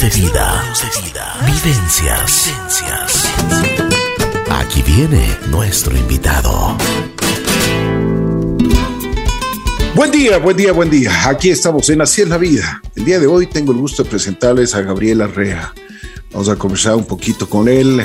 de vida. Vivencias. Aquí viene nuestro invitado. Buen día, buen día, buen día. Aquí estamos en Así es la vida. El día de hoy tengo el gusto de presentarles a Gabriel Arrea. Vamos a conversar un poquito con él.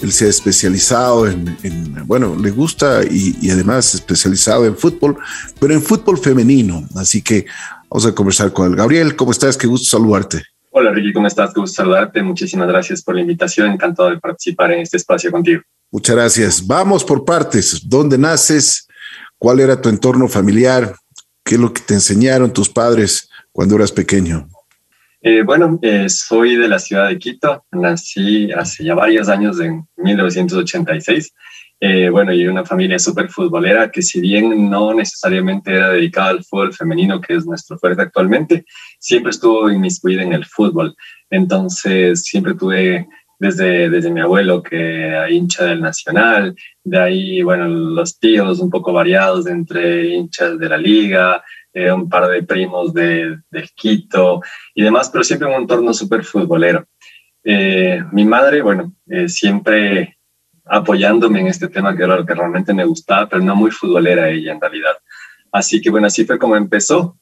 Él se ha especializado en, bueno, le gusta y, y, además especializado en fútbol, pero en fútbol femenino. Así que vamos a conversar con él. Gabriel, ¿cómo estás? Qué gusto saludarte. Hola Ricky, ¿cómo estás? Gusto saludarte. Muchísimas gracias por la invitación. Encantado de participar en este espacio contigo. Muchas gracias. Vamos por partes. ¿Dónde naces? ¿Cuál era tu entorno familiar? ¿Qué es lo que te enseñaron tus padres cuando eras pequeño? Eh, bueno, eh, soy de la ciudad de Quito. Nací hace ya varios años, en 1986. Eh, bueno, y una familia súper futbolera que si bien no necesariamente era dedicada al fútbol femenino, que es nuestro fuerte actualmente, siempre estuvo inmiscuida en el fútbol. Entonces, siempre tuve desde, desde mi abuelo, que era hincha del Nacional, de ahí, bueno, los tíos un poco variados entre hinchas de la liga, eh, un par de primos de, del Quito y demás, pero siempre un entorno súper futbolero. Eh, mi madre, bueno, eh, siempre apoyándome en este tema que era lo que realmente me gustaba, pero no muy futbolera ella en realidad. Así que bueno, así fue como empezó.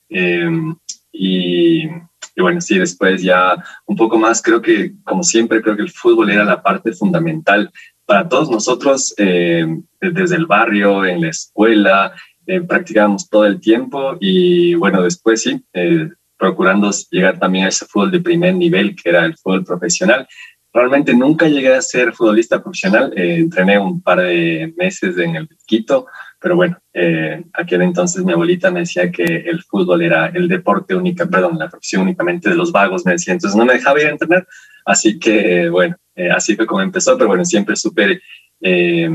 y y bueno, sí, después ya un poco más, creo que como siempre, creo que el fútbol era la parte fundamental para todos nosotros, eh, desde el barrio, en la escuela, eh, practicábamos todo el tiempo y bueno, después sí, eh, procurando llegar también a ese fútbol de primer nivel, que era el fútbol profesional. Realmente nunca llegué a ser futbolista profesional, entrené un par de meses en el Quito, pero bueno, eh, aquel entonces mi abuelita me decía que el fútbol era el deporte única, perdón, la profesión únicamente de los vagos, me decía, entonces no me dejaba ir a entrenar, así que bueno, eh, así fue como empezó, pero bueno, siempre súper eh,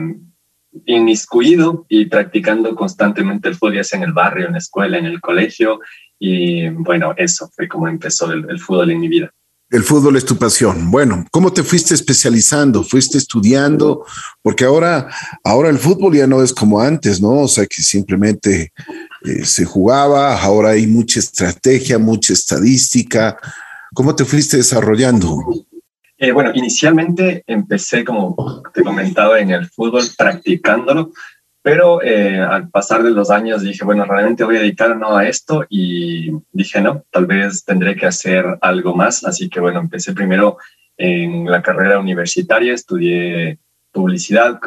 inmiscuido y practicando constantemente el fútbol, ya sea en el barrio, en la escuela, en el colegio, y bueno, eso fue como empezó el fútbol en mi vida. El fútbol es tu pasión. Bueno, ¿cómo te fuiste especializando? ¿Fuiste estudiando? Porque ahora, ahora el fútbol ya no es como antes, ¿no? O sea, que simplemente eh, se jugaba, ahora hay mucha estrategia, mucha estadística. ¿Cómo te fuiste desarrollando? Eh, bueno, inicialmente empecé, como te comentaba, en el fútbol practicándolo, pero eh, al pasar de los años dije, bueno, realmente voy a dedicarme a esto y dije, no, tal vez tendré que hacer algo más. Así que bueno, empecé primero en la carrera universitaria, estudié publicidad,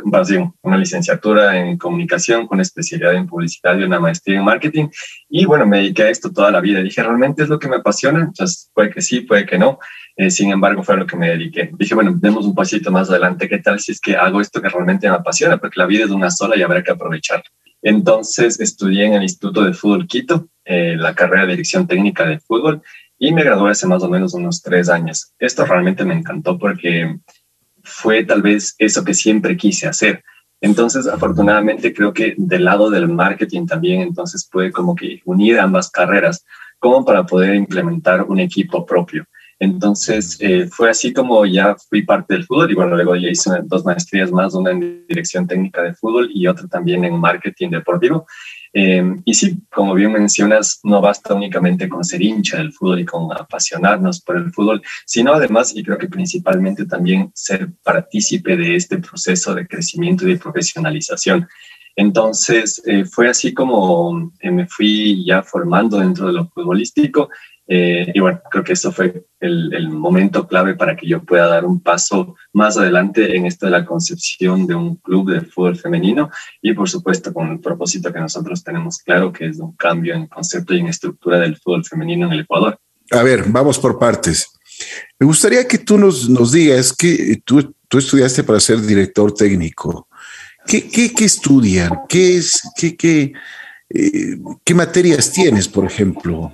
una licenciatura en comunicación con especialidad en publicidad y una maestría en marketing. Y bueno, me dediqué a esto toda la vida. Dije, ¿realmente es lo que me apasiona? Entonces, puede que sí, puede que no. Eh, sin embargo, fue a lo que me dediqué. Dije, bueno, demos un pasito más adelante. ¿Qué tal si es que hago esto que realmente me apasiona? Porque la vida es una sola y habrá que aprovecharla. Entonces, estudié en el Instituto de Fútbol Quito, eh, la carrera de Dirección Técnica de Fútbol, y me gradué hace más o menos unos tres años. Esto realmente me encantó porque fue tal vez eso que siempre quise hacer. Entonces, afortunadamente, creo que del lado del marketing también, entonces puede como que unir ambas carreras, como para poder implementar un equipo propio. Entonces, eh, fue así como ya fui parte del fútbol y bueno, luego ya hice dos maestrías más, una en dirección técnica de fútbol y otra también en marketing deportivo. Em, y sí, como bien mencionas, no basta únicamente con ser hincha del fútbol y con apasionarnos por el fútbol, sino además, y creo que principalmente también ser partícipe de este proceso de crecimiento y de profesionalización. Entonces, eh, fue así como eh, me fui ya formando dentro de lo futbolístico eh, y bueno, creo que eso fue el, el, momento clave para que yo pueda dar un paso más adelante en esto de la concepción de un club de fútbol femenino y por supuesto con el propósito que nosotros tenemos claro, que es un cambio en concepto y en estructura del fútbol femenino en el Ecuador. A ver, vamos por partes. Me gustaría que tú nos, nos digas que tú, tú estudiaste para ser director técnico. ¿Qué, qué, qué estudian? ¿Qué, es, qué, qué, eh, ¿Qué materias tienes, por ejemplo?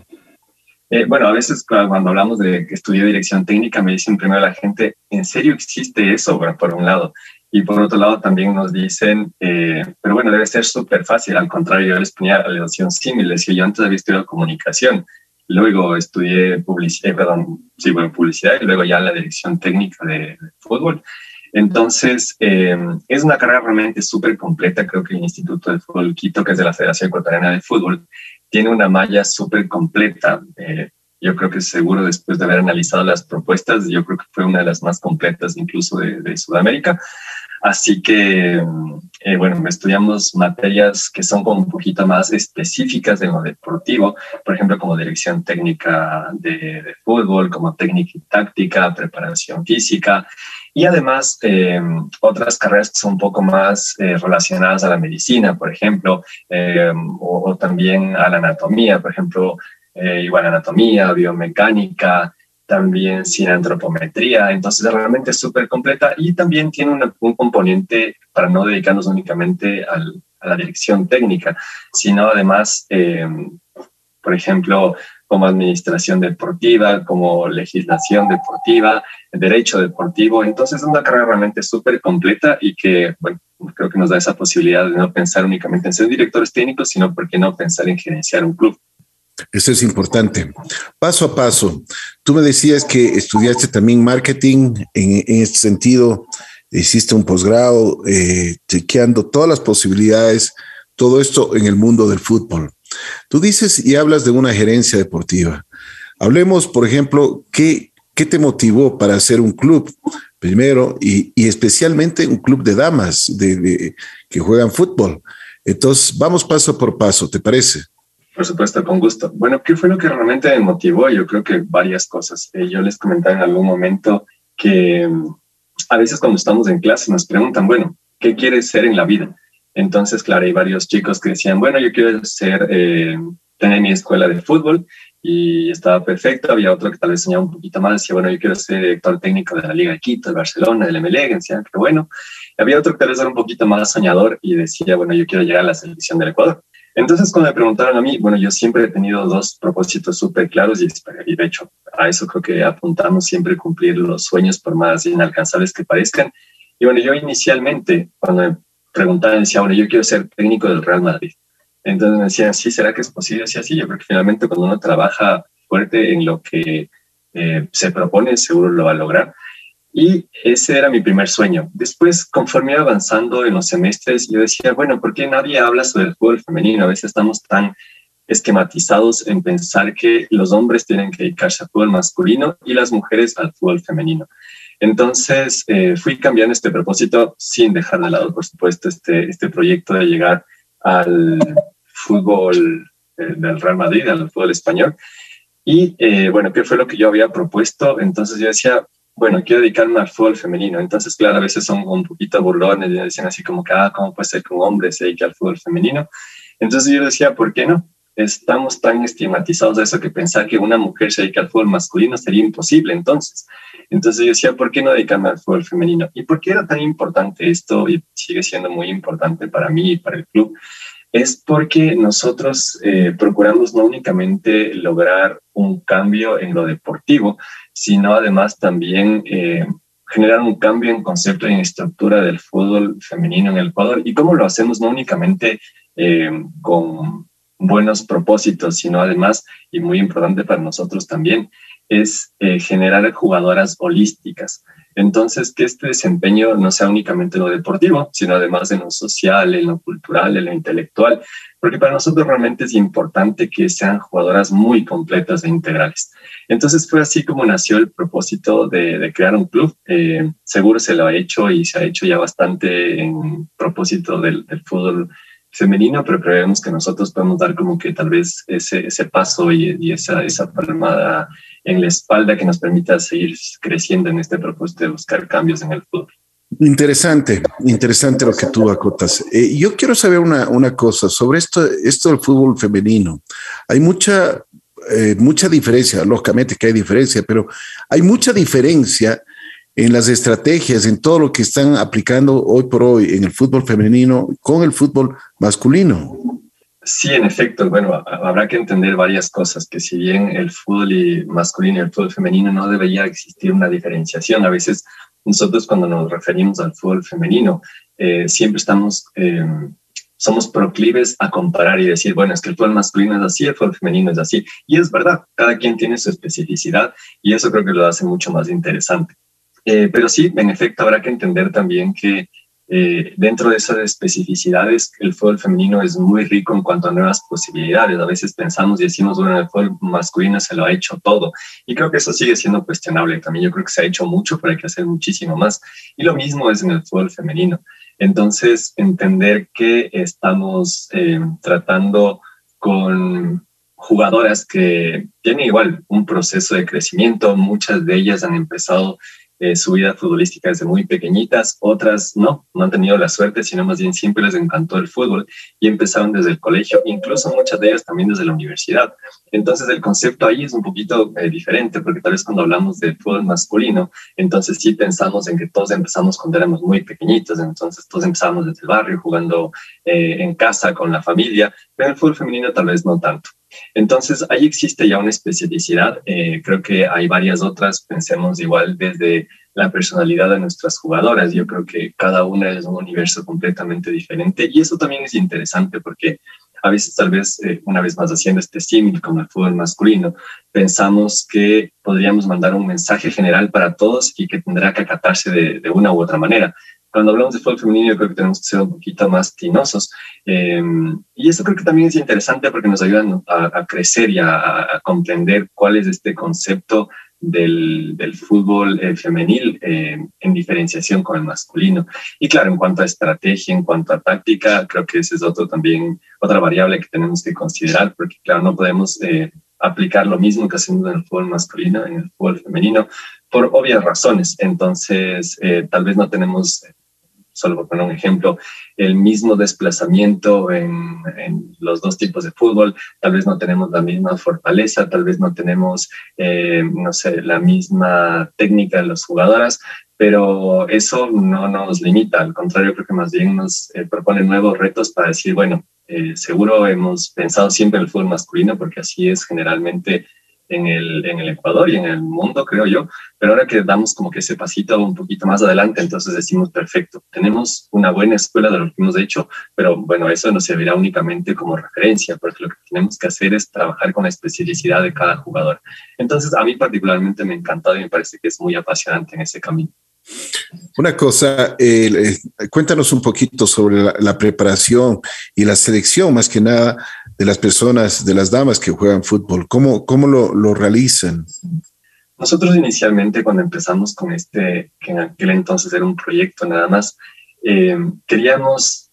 Eh, bueno, a veces cuando hablamos de que estudié dirección técnica, me dicen primero la gente, ¿en serio existe eso? Bueno, por un lado. Y por otro lado también nos dicen, eh, pero bueno, debe ser súper fácil. Al contrario, yo les ponía la relación similar. Decía, yo antes había estudiado comunicación, luego estudié publicidad, eh, perdón, sí, bueno, publicidad y luego ya la dirección técnica de, de fútbol. Entonces, es una carrera realmente súper completa. Creo que el Instituto de Fútbol Quito, que es de la Federación Ecuatoriana de Fútbol, tiene una malla súper completa. Eh, yo creo que seguro después de haber analizado las propuestas, yo creo que fue una de las más completas incluso de, Sudamérica. Así que, eh, bueno, estudiamos materias que son como un poquito más específicas de lo deportivo, por ejemplo, como dirección técnica de, fútbol, como técnica y táctica, preparación física, y además eh, otras carreras son un poco más eh, relacionadas a la medicina, por ejemplo, o, o, también a la anatomía, por ejemplo, eh, igual anatomía, biomecánica, también sin antropometría, entonces realmente es súper completa y también tiene un componente para no dedicarnos únicamente a la dirección técnica, sino además, eh, por ejemplo, como administración deportiva, como legislación deportiva, derecho deportivo. Entonces es una carrera realmente súper completa y que, bueno, creo que nos da esa posibilidad de no pensar únicamente en ser directores técnicos, sino, ¿por qué no pensar en gerenciar un club? Eso es importante. Paso a paso, tú me decías que estudiaste también marketing en, este sentido, hiciste un posgrado eh, chequeando todas las posibilidades, todo esto en el mundo del fútbol. Tú dices y hablas de una gerencia deportiva. Hablemos, por ejemplo, ¿qué, qué te motivó para hacer un club? Primero, y, especialmente un club de damas de, que juegan fútbol. Entonces, vamos paso por paso, ¿te parece? Por supuesto, con gusto. Bueno, ¿qué fue lo que realmente me motivó? Yo creo que varias cosas. Eh, yo les comentaba en algún momento que mm, a veces cuando estamos en clase nos preguntan, bueno, ¿qué quieres ser en la vida? Entonces, claro, hay varios chicos que decían, bueno, yo quiero ser, eh, tener mi escuela de fútbol y estaba perfecto. Había otro que tal vez soñaba un poquito más, decía, bueno, yo quiero ser director técnico de la Liga de Quito, de Barcelona, del MLE, decía, pero bueno. había otro que tal vez era un poquito más soñador y decía, bueno, yo quiero llegar a la selección del Ecuador. Entonces, cuando me preguntaron a mí, bueno, yo siempre he tenido dos propósitos súper claros y, y, de hecho a eso creo que apuntamos siempre cumplir los sueños por más inalcanzables que parezcan. Y bueno, yo inicialmente, cuando preguntaban, decía, bueno, yo quiero ser técnico del Real Madrid. Entonces me decían, sí, ¿será que es posible? Sí, así, yo creo que finalmente cuando uno trabaja fuerte en lo que eh, se propone, seguro lo va a lograr. Y ese era mi primer sueño. Después, conforme iba avanzando en los semestres, yo decía, bueno, ¿por qué nadie habla sobre el fútbol femenino? A veces estamos tan esquematizados en pensar que los hombres tienen que dedicarse al fútbol masculino y las mujeres al fútbol femenino. Entonces, eh, fui cambiando este propósito sin dejar de lado, por supuesto, este, este proyecto de llegar al fútbol eh, del Real Madrid, al fútbol español. Y eh, bueno, ¿qué fue lo que yo había propuesto? Entonces yo decía, bueno, quiero dedicarme al fútbol femenino. Entonces, claro, a veces son un poquito burlones y decían así como que, ah, ¿cómo puede ser que un hombre se dedique al fútbol femenino? Entonces yo decía, ¿por qué no? Estamos tan estigmatizados de eso que pensar que una mujer se dedique al fútbol masculino sería imposible entonces. Entonces yo decía, ¿por qué no dedicarme al fútbol femenino? ¿Y por qué era tan importante esto? Y sigue siendo muy importante para mí y para el club es porque nosotros eh, procuramos no únicamente lograr un cambio en lo deportivo, sino además también eh, generar un cambio en concepto y en estructura del fútbol femenino en el Ecuador. ¿Y cómo lo hacemos? No únicamente eh, con buenos propósitos, sino además, y muy importante para nosotros también, es generar jugadoras holísticas. Entonces, que este desempeño no sea únicamente en lo deportivo, sino además en lo social, en lo cultural, en lo intelectual, porque para nosotros realmente es importante que sean jugadoras muy completas e integrales. Entonces fue así como nació el propósito de, crear un club. Eh, seguro se lo ha hecho y se ha hecho ya bastante en propósito del, fútbol femenino, pero creemos que nosotros podemos dar como que tal vez ese, ese paso y, esa, esa palmada en la espalda que nos permita seguir creciendo en este propósito de buscar cambios en el fútbol. Interesante, interesante lo que tú acotas. Eh, yo quiero saber una, una, cosa sobre esto, esto del fútbol femenino. Hay mucha, eh, mucha diferencia, lógicamente que hay diferencia, pero hay mucha diferencia en las estrategias, en todo lo que están aplicando hoy por hoy en el fútbol femenino con el fútbol masculino. Sí, en efecto. Bueno, habrá que entender varias cosas, que si bien el fútbol masculino y el fútbol femenino no debería existir una diferenciación, a veces nosotros cuando nos referimos al fútbol femenino, eh, siempre estamos, eh, somos proclives a comparar y decir, bueno, es que el fútbol masculino es así, el fútbol femenino es así. Y es verdad, cada quien tiene su especificidad y eso creo que lo hace mucho más interesante. Eh, pero sí, en efecto, habrá que entender también que eh, dentro de esas especificidades, el fútbol femenino es muy rico en cuanto a nuevas posibilidades. A veces pensamos y decimos, bueno, el fútbol masculino se lo ha hecho todo. Y creo que eso sigue siendo cuestionable también. Yo creo que se ha hecho mucho, pero hay que hacer muchísimo más. Y lo mismo es en el fútbol femenino. Entonces, entender que estamos eh, tratando con jugadoras que tienen igual un proceso de crecimiento, muchas de ellas han empezado su vida futbolística desde muy pequeñitas, otras no, no han tenido la suerte, sino más bien siempre les encantó el fútbol y empezaron desde el colegio, incluso muchas de ellas también desde la universidad. Entonces el concepto ahí es un poquito eh, diferente, porque tal vez cuando hablamos de fútbol masculino, entonces sí pensamos en que todos empezamos cuando éramos muy pequeñitos, entonces todos empezamos desde el barrio, jugando eh, en casa con la familia, pero el fútbol femenino tal vez no tanto. Entonces, ahí existe ya una especificidad. Eh, creo que hay varias otras. Pensemos igual desde la personalidad de nuestras jugadoras. Yo creo que cada una es un universo completamente diferente y eso también es interesante porque a veces tal vez, eh, una vez más haciendo este símil con el fútbol masculino, pensamos que podríamos mandar un mensaje general para todos y que tendrá que acatarse de, de una u otra manera cuando hablamos de fútbol femenino, yo creo que tenemos que ser un poquito más tinosos. Eh, y eso creo que también es interesante porque nos ayuda a, crecer y a, comprender cuál es este concepto del, del fútbol eh, femenil eh, en diferenciación con el masculino. Y claro, en cuanto a estrategia, en cuanto a táctica, creo que ese es otro también, otra variable que tenemos que considerar, porque claro, no podemos aplicar lo mismo que hacemos en el fútbol masculino, en el fútbol femenino, por obvias razones. Entonces, tal vez no tenemos solo por poner un ejemplo, el mismo desplazamiento en, los dos tipos de fútbol, tal vez no tenemos la misma fortaleza, tal vez no tenemos, eh, no sé, la misma técnica de las jugadoras, pero eso no nos limita, al contrario, creo que más bien nos eh, propone nuevos retos para decir, bueno, eh, seguro hemos pensado siempre en el fútbol masculino porque así es generalmente en el, en el Ecuador y en el mundo, creo yo, pero ahora que damos como que ese pasito un poquito más adelante, entonces decimos, perfecto, tenemos una buena escuela de lo que hemos hecho, pero bueno, eso no servirá únicamente como referencia, porque lo que tenemos que hacer es trabajar con la especificidad de cada jugador. Entonces, a mí particularmente me ha encantado y me parece que es muy apasionante en ese camino. Una cosa, cuéntanos un poquito sobre la, la, preparación y la selección, más que nada, de las personas, de las damas que juegan fútbol? ¿Cómo, cómo lo, lo realizan? Nosotros inicialmente cuando empezamos con este, que en aquel entonces era un proyecto nada más, eh, queríamos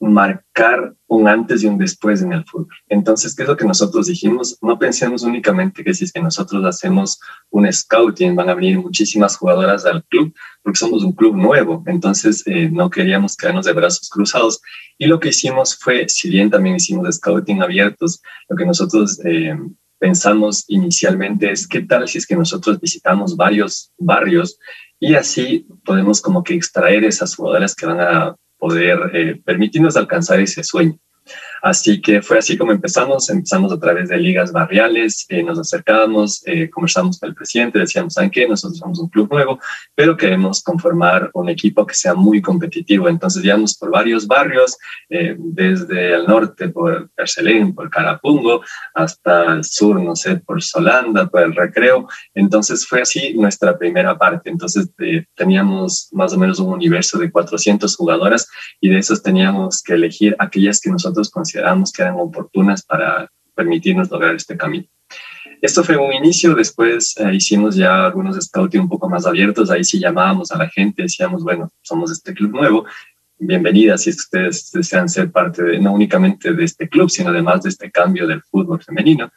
marcar un antes y un después en el fútbol. Entonces, ¿qué es lo que nosotros dijimos? No pensemos únicamente que si es que nosotros hacemos un scouting, van a venir muchísimas jugadoras al club, porque somos un club nuevo. Entonces, eh, no queríamos quedarnos de brazos cruzados. Y lo que hicimos fue, si bien también hicimos scouting abiertos, lo que nosotros eh, pensamos inicialmente es qué tal si es que nosotros visitamos varios barrios y así podemos como que extraer esas jugadoras que van a poder eh, permitirnos alcanzar ese sueño. Así que fue así como empezamos. Empezamos a través de ligas barriales, eh, nos acercábamos, eh, conversamos con el presidente, decíamos, ¿saben qué? Nosotros somos un club nuevo, pero queremos conformar un equipo que sea muy competitivo. Entonces íbamos por varios barrios, eh, desde el norte por Carcelén, por Carapungo, hasta el sur, no sé, por Solanda, por el Recreo. Entonces fue así nuestra primera parte. Entonces teníamos más o menos un universo de 400 jugadoras y de esos teníamos que elegir aquellas que nosotros consideramos consideramos que eran oportunas para permitirnos lograr este camino. Esto fue un inicio, después eh, hicimos ya algunos scouting un poco más abiertos, ahí sí llamábamos a la gente, decíamos, bueno, somos este club nuevo, bienvenidas si ustedes desean ser parte de, no únicamente de este club, sino además de este cambio del fútbol femenino.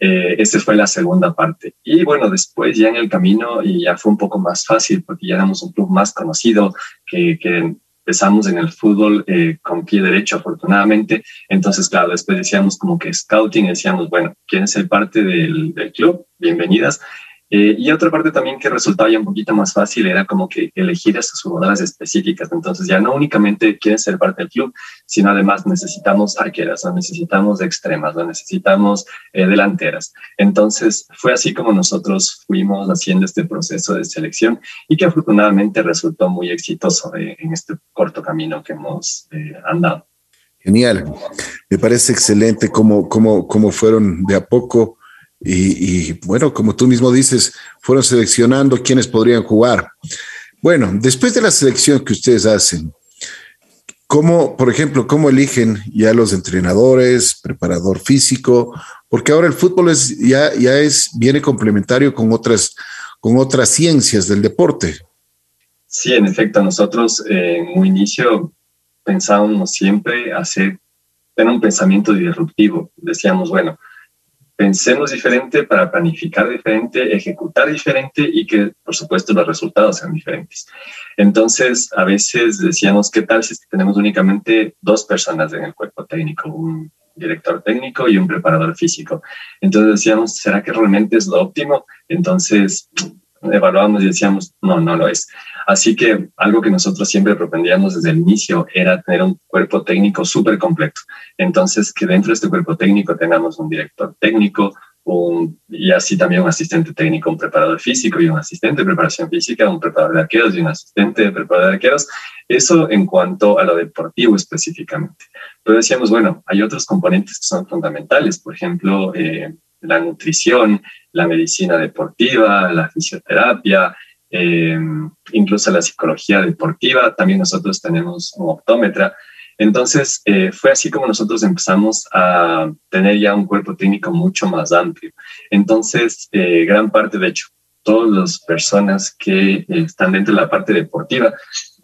Eh, esta fue la segunda parte. Y bueno, después ya en el camino y ya fue un poco más fácil porque ya éramos un club más conocido, que, que empezamos en el fútbol eh, con pie derecho, afortunadamente. Entonces, claro, después decíamos como que scouting, decíamos, bueno, ¿quieren ser parte del, del club? Bienvenidas. Eh, y otra parte también que resultaba ya un poquito más fácil era como que elegir a sus jugadoras específicas. Entonces ya no únicamente quieren ser parte del club, sino además necesitamos arqueras, o necesitamos extremas, o necesitamos eh, delanteras. Entonces fue así como nosotros fuimos haciendo este proceso de selección y que afortunadamente resultó muy exitoso eh, en este corto camino que hemos andado. Genial. Me parece excelente cómo, cómo, cómo fueron de a poco y, bueno, como tú mismo dices, fueron seleccionando quienes podrían jugar. Bueno, después de la selección que ustedes hacen, ¿Cómo, por ejemplo, cómo eligen ya los entrenadores, preparador físico? Porque ahora el fútbol es, ya, ya es, viene complementario con otras, con otras ciencias del deporte. Sí, en efecto, nosotros en un inicio pensábamos siempre hacer, tener un pensamiento disruptivo. Decíamos, bueno, pensemos diferente para planificar diferente, ejecutar diferente y que, por supuesto, los resultados sean diferentes. Entonces, a veces decíamos, ¿qué tal si tenemos únicamente dos personas en el cuerpo técnico? Un director técnico y un preparador físico. Entonces decíamos, ¿será que realmente es lo óptimo? Entonces evaluamos y decíamos, no, no lo es. Así que algo que nosotros siempre propendíamos desde el inicio era tener un cuerpo técnico súper completo. Entonces, que dentro de este cuerpo técnico tengamos un director técnico, un, y así también un asistente técnico, un preparador físico y un asistente de preparación física, un preparador de arqueros y un asistente de preparador de arqueros. Eso en cuanto a lo deportivo específicamente. Pero decíamos, bueno, hay otros componentes que son fundamentales, por ejemplo, eh, la nutrición, la medicina deportiva, la fisioterapia, eh, incluso la psicología deportiva. También nosotros tenemos un optómetra. Entonces, eh, fue así como nosotros empezamos a tener ya un cuerpo técnico mucho más amplio. Entonces, eh, gran parte, de hecho, todas las personas que están dentro de la parte deportiva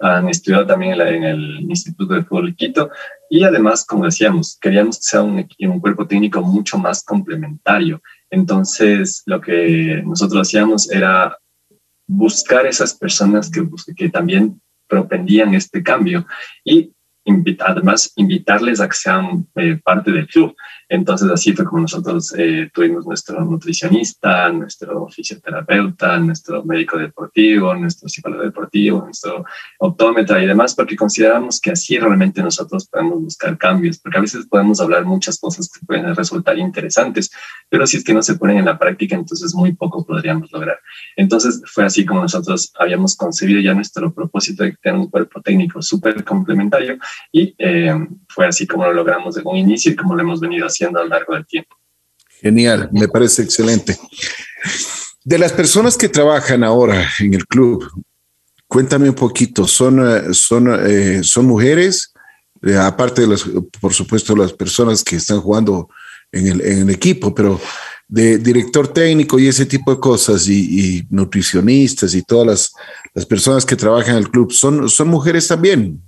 han estudiado también en, el Instituto de Fútbol Quito y además, como decíamos, queríamos que sea un, un cuerpo técnico mucho más complementario. Entonces, lo que nosotros hacíamos era buscar esas personas que, que también propendían este cambio y además invitarles a que sean eh, parte del club. Entonces así fue como nosotros eh, tuvimos nuestro nutricionista, nuestro fisioterapeuta, nuestro médico deportivo, nuestro psicólogo deportivo, nuestro optómetra y demás, porque consideramos que así realmente nosotros podemos buscar cambios, porque a veces podemos hablar muchas cosas que pueden resultar interesantes, pero si es que no se ponen en la práctica, entonces muy poco podríamos lograr. Entonces fue así como nosotros habíamos concebido ya nuestro propósito de tener un cuerpo técnico súper complementario y eh, fue así como lo logramos desde un inicio y como lo hemos venido haciendo a lo largo del tiempo. Genial, me parece excelente. De las personas que trabajan ahora en el club, cuéntame un poquito, ¿son, eh, son, eh, son mujeres? aparte de las, por supuesto, las personas que están jugando en el, en el equipo, pero de director técnico y ese tipo de cosas y, nutricionistas y todas las, las, personas que trabajan en el club, ¿son, son mujeres también?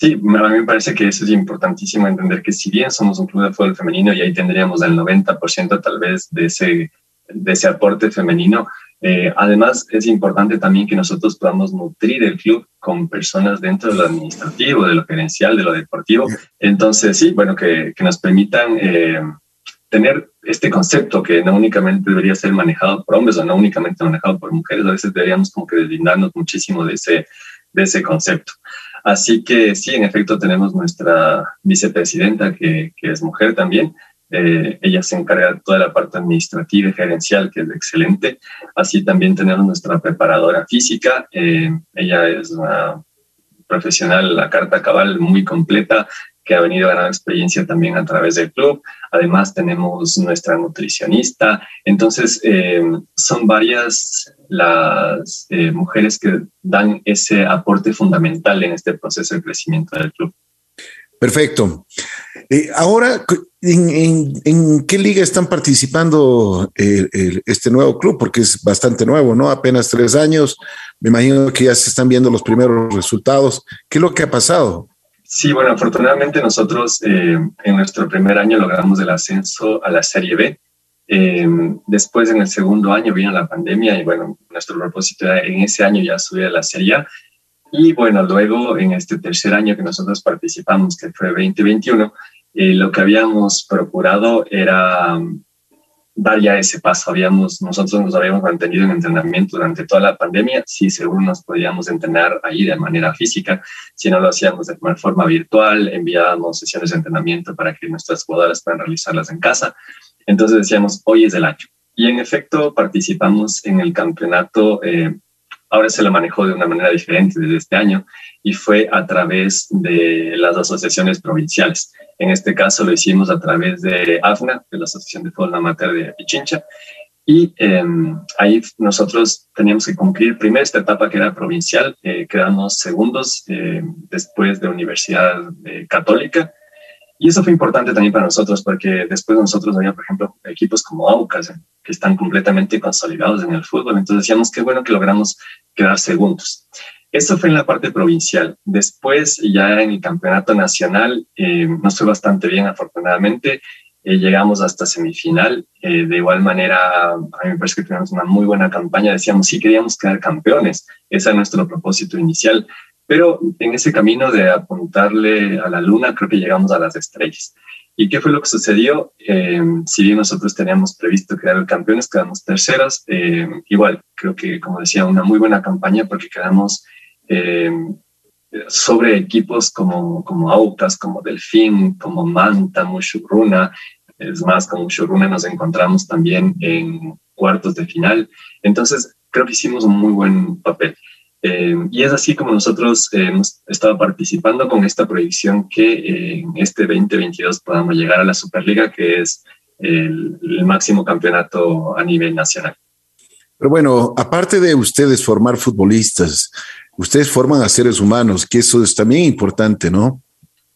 Sí, a mí me parece que eso es importantísimo entender que si bien somos un club de fútbol femenino y ahí tendríamos el 90% tal vez de ese, de ese aporte femenino, eh, además es importante también que nosotros podamos nutrir el club con personas dentro de lo administrativo, de lo gerencial, de lo deportivo. Entonces, sí, bueno, que, que nos permitan eh, tener este concepto que no únicamente debería ser manejado por hombres o no únicamente manejado por mujeres, a veces deberíamos como que deslindarnos muchísimo de ese, de ese concepto. Así que sí, en efecto, tenemos nuestra vicepresidenta, que, es mujer también. Eh, ella se encarga de toda la parte administrativa y gerencial, que es excelente. Así también tenemos nuestra preparadora física. Eh, ella es una profesional, la carta cabal muy completa, que ha venido ganar experiencia también a través del club. Además tenemos nuestra nutricionista. Entonces, eh, son varias las eh, mujeres que dan ese aporte fundamental en este proceso de crecimiento del club. Perfecto. Eh, ahora, ¿en, qué liga están participando este nuevo club? Porque es bastante nuevo, ¿no? Apenas tres años. Me imagino que ya se están viendo los primeros resultados. ¿Qué es lo que ha pasado? Sí, bueno, afortunadamente nosotros eh, en nuestro primer año logramos el ascenso a la Serie B. Eh, después, en el segundo año, vino la pandemia y bueno, nuestro propósito era en ese año ya subir a la Serie A. Y bueno, luego en este tercer año que nosotros participamos, que fue 2021, eh, lo que habíamos procurado era dar ya ese paso. Habíamos, nosotros nos habíamos mantenido en entrenamiento durante toda la pandemia, si según nos podíamos entrenar ahí de manera física, si no lo hacíamos de forma virtual, enviábamos sesiones de entrenamiento para que nuestras jugadoras puedan realizarlas en casa. Entonces decíamos, hoy es el año. Y en efecto participamos en el campeonato, eh, ahora se lo manejó de una manera diferente desde este año, y fue a través de las asociaciones provinciales. En este caso lo hicimos a través de AFNA, de la Asociación de Fútbol Amateur de Pichincha, Y em, ahí nosotros teníamos que cumplir primero esta etapa que era provincial, eh, quedamos segundos eh, después de Universidad eh, Católica. Y eso fue importante también para nosotros porque después de nosotros había, por ejemplo, equipos como Aucas que están completamente consolidados en el fútbol. Entonces decíamos qué bueno que logramos quedar segundos. Eso fue en la parte provincial. Después, ya en el campeonato nacional, eh, nos fue bastante bien, afortunadamente. Eh, llegamos hasta semifinal. Eh, de igual manera, a mí me parece que tuvimos una muy buena campaña. Decíamos, sí, queríamos quedar campeones. Ese es nuestro propósito inicial. Pero en ese camino de apuntarle a la luna, creo que llegamos a las estrellas. ¿Y qué fue lo que sucedió? Eh, si bien nosotros teníamos previsto quedar campeones, quedamos terceros. igual, creo que, como decía, una muy buena campaña porque quedamos sobre equipos como, como Aucas, como Delfín, como Manta, Mushuruna. Es más, con Mushuruna nos encontramos también en cuartos de final. Entonces, creo que hicimos un muy buen papel. Eh, y es así como nosotros hemos estado participando con esta proyección que en este 2022 podamos llegar a la Superliga, que es el, el máximo campeonato a nivel nacional. Pero bueno, aparte de ustedes formar futbolistas, ustedes forman a seres humanos, que eso es también importante, ¿no?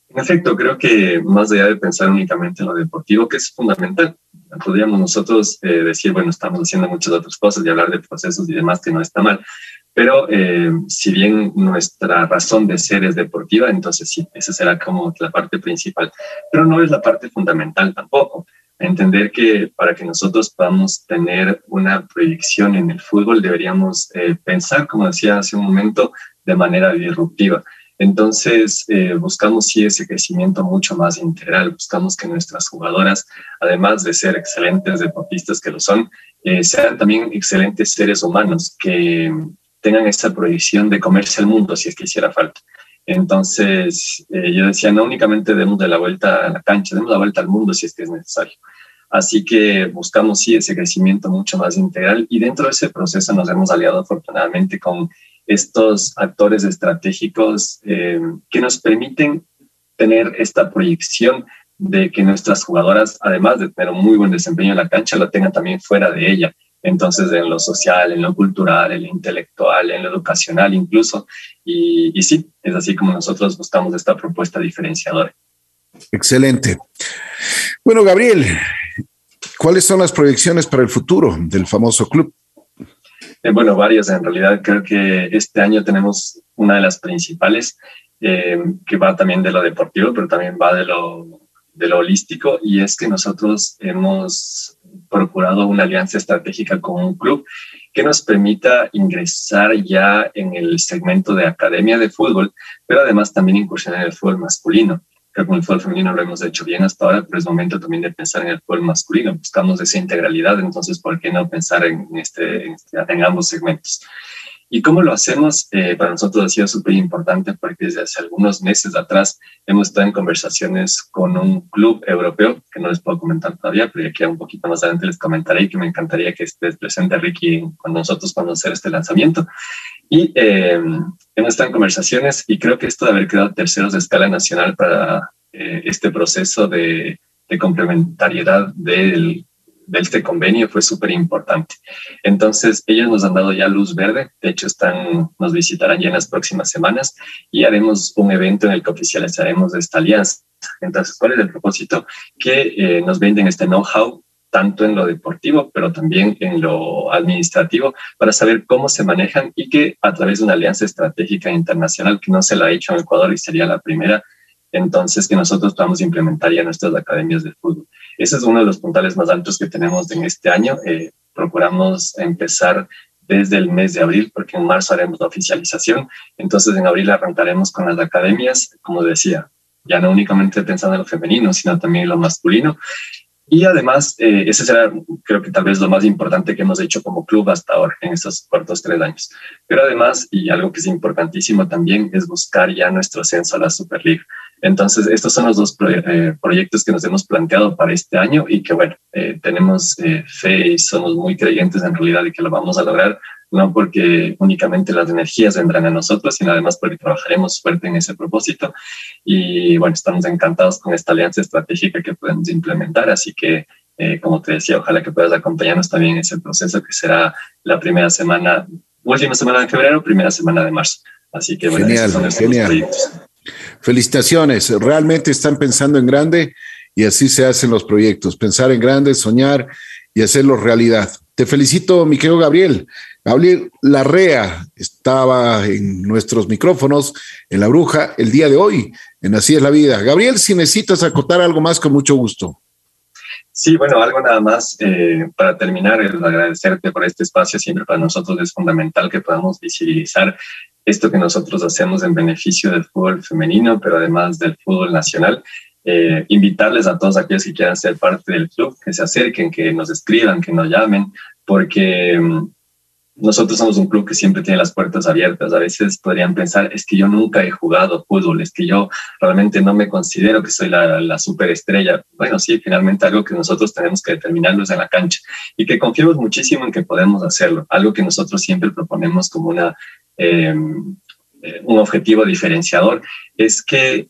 En efecto, creo que más allá de pensar únicamente en lo deportivo, que es fundamental, podríamos nosotros eh, decir, bueno, estamos haciendo muchas otras cosas y hablar de procesos y demás, que no está mal. Pero eh, si bien nuestra razón de ser es deportiva, entonces sí, esa será como la parte principal. Pero no es la parte fundamental tampoco entender que para que nosotros podamos tener una proyección en el fútbol deberíamos eh, pensar, como decía hace un momento, de manera disruptiva. Entonces, eh, buscamos sí ese crecimiento mucho más integral, buscamos que nuestras jugadoras, además de ser excelentes deportistas que lo son, eh, sean también excelentes seres humanos, que tengan esa proyección de comerse el mundo si es que hiciera falta. Entonces, eh, yo decía, no únicamente demos de la vuelta a la cancha, demos la vuelta al mundo si es que es necesario. Así que buscamos, sí, ese crecimiento mucho más integral y dentro de ese proceso nos hemos aliado afortunadamente con estos actores estratégicos eh, que nos permiten tener esta proyección de que nuestras jugadoras, además de tener un muy buen desempeño en la cancha, lo tengan también fuera de ella. Entonces, en lo social, en lo cultural, en lo intelectual, en lo educacional incluso. Y, y sí, es así como nosotros buscamos esta propuesta diferenciadora. Excelente. Bueno, Gabriel, ¿cuáles son las proyecciones para el futuro del famoso club? Eh, bueno, varias en realidad. Creo que este año tenemos una de las principales, eh, que va también de lo deportivo, pero también va de lo, de lo holístico, y es que nosotros hemos procurado una alianza estratégica con un club que nos permita ingresar ya en el segmento de academia de fútbol, pero además también incursionar en el fútbol masculino. Creo que con el fútbol femenino lo hemos hecho bien hasta ahora, pero es momento también de pensar en el fútbol masculino. Buscamos esa integralidad, entonces, ¿por qué no pensar en, este, en este, ambos segmentos? ¿Y cómo lo hacemos? Eh, para nosotros ha sido súper importante porque desde hace algunos meses atrás hemos estado en conversaciones con un club europeo, que no les puedo comentar todavía, pero ya que un poquito más adelante les comentaré y que me encantaría que estés presente, Ricky, cuando nosotros a hacer este lanzamiento. Y eh, hemos estado en conversaciones y creo que esto de haber quedado terceros de escala nacional para eh, este proceso de, de complementariedad del de este convenio fue súper importante. Entonces, ellos nos han dado ya luz verde, de hecho están, nos visitarán ya en las próximas semanas y haremos un evento en el que oficializaremos esta alianza. Entonces, ¿cuál es el propósito? Que eh, nos venden este know-how tanto en lo deportivo, pero también en lo administrativo, para saber cómo se manejan y que a través de una alianza estratégica internacional que no se la ha hecho en Ecuador y sería la primera, entonces que nosotros podamos implementar ya nuestras academias de fútbol. Ese es uno de los puntales más altos que tenemos en este año. Eh, procuramos empezar desde el mes de abril, porque en marzo haremos la oficialización. Entonces, en abril arrancaremos con las academias, como decía, ya no únicamente pensando en lo femenino, sino también en lo masculino. Y además, eh, ese será, creo que tal vez lo más importante que hemos hecho como club hasta ahora, en estos cuartos tres años. Pero además, y algo que es importantísimo también, es buscar ya nuestro ascenso a la Superliga. Entonces, estos son los dos eh, proyectos que nos hemos planteado para este año y que, bueno, eh, tenemos eh, fe y somos muy creyentes en realidad de que lo vamos a lograr, no porque únicamente las energías vendrán a nosotros, sino además porque trabajaremos fuerte en ese propósito. Y bueno, estamos encantados con esta alianza estratégica que podemos implementar, así que eh, como te decía, ojalá que puedas acompañarnos también en ese proceso que será la primera semana, última semana de febrero, primera semana de marzo. Así que bueno, genial, son genial. Proyectos. Felicitaciones, realmente están pensando en grande y así se hacen los proyectos, pensar en grande, soñar y hacerlo realidad. Te felicito, mi querido Gabriel. Gabriel Larrea estaba en nuestros micrófonos en La Bruja el día de hoy, en Así es la vida. Gabriel, si necesitas acotar algo más, con mucho gusto. Sí, bueno, algo nada más eh, para terminar, agradecerte por este espacio. Siempre para nosotros es fundamental que podamos visibilizar esto que nosotros hacemos en beneficio del fútbol femenino, pero además del fútbol nacional. Eh, invitarles a todos aquellos que quieran ser parte del club, que se acerquen, que nos escriban, que nos llamen, porque mm, nosotros somos un club que siempre tiene las puertas abiertas. A veces podrían pensar, es que yo nunca he jugado fútbol, es que yo realmente no me considero que soy la, la superestrella. Bueno, sí, finalmente algo que nosotros tenemos que determinarnos en la cancha y que confiamos muchísimo en que podemos hacerlo. Algo que nosotros siempre proponemos como una, em, eh, un objetivo diferenciador es que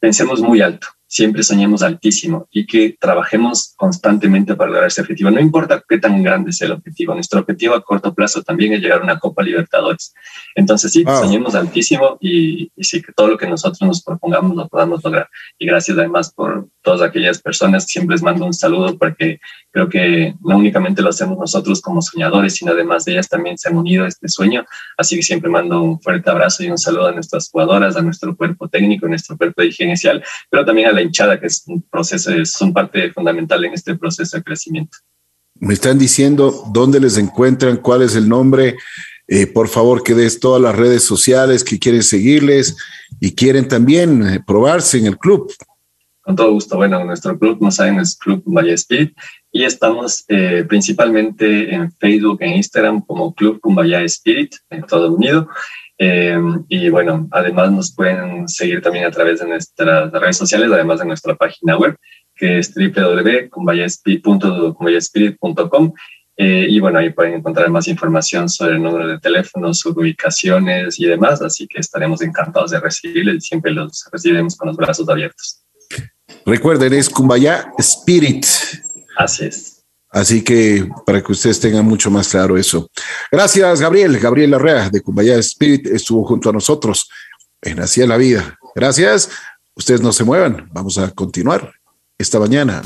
pensemos muy alto siempre soñemos altísimo y que trabajemos constantemente para lograr ese objetivo. No importa qué tan grande sea el objetivo, nuestro objetivo a corto plazo también es llegar a una Copa Libertadores. Entonces sí, soñemos altísimo y, sí, que todo lo que nosotros nos propongamos lo podamos lograr. Y gracias además por todas aquellas personas, siempre les mando un saludo porque creo que no únicamente lo hacemos nosotros como soñadores, sino además de ellas también se han unido a este sueño. Así que siempre mando un fuerte abrazo y un saludo a nuestras jugadoras, a nuestro cuerpo técnico, a nuestro cuerpo de higiene pero también a la hinchada, que es un proceso, son parte fundamental en este proceso de crecimiento. Me están diciendo dónde les encuentran, cuál es el nombre. Eh, por favor, que des todas las redes sociales que quieren seguirles y quieren también eh, probarse en el club. Con todo gusto. Bueno, nuestro club, no saben, es Club Spirit y estamos eh, principalmente en Facebook, en Instagram como Club Kumbaya Spirit, en todo unido. Eh, y bueno, además nos pueden seguir también a través de nuestras redes sociales, además de nuestra página web, que es www.cumbayaspirit.com. Eh, y bueno, ahí pueden encontrar más información sobre el número de teléfono, sus ubicaciones y demás. Así que estaremos encantados de recibirles y siempre los recibiremos con los brazos abiertos. Recuerden, es Kumbaya Spirit. Así es. Así que para que ustedes tengan mucho más claro eso. Gracias, Gabriel. Gabriel Larrea de Cumbaya Spirit estuvo junto a nosotros en Así la Vida. Gracias. Ustedes no se muevan. Vamos a continuar esta mañana.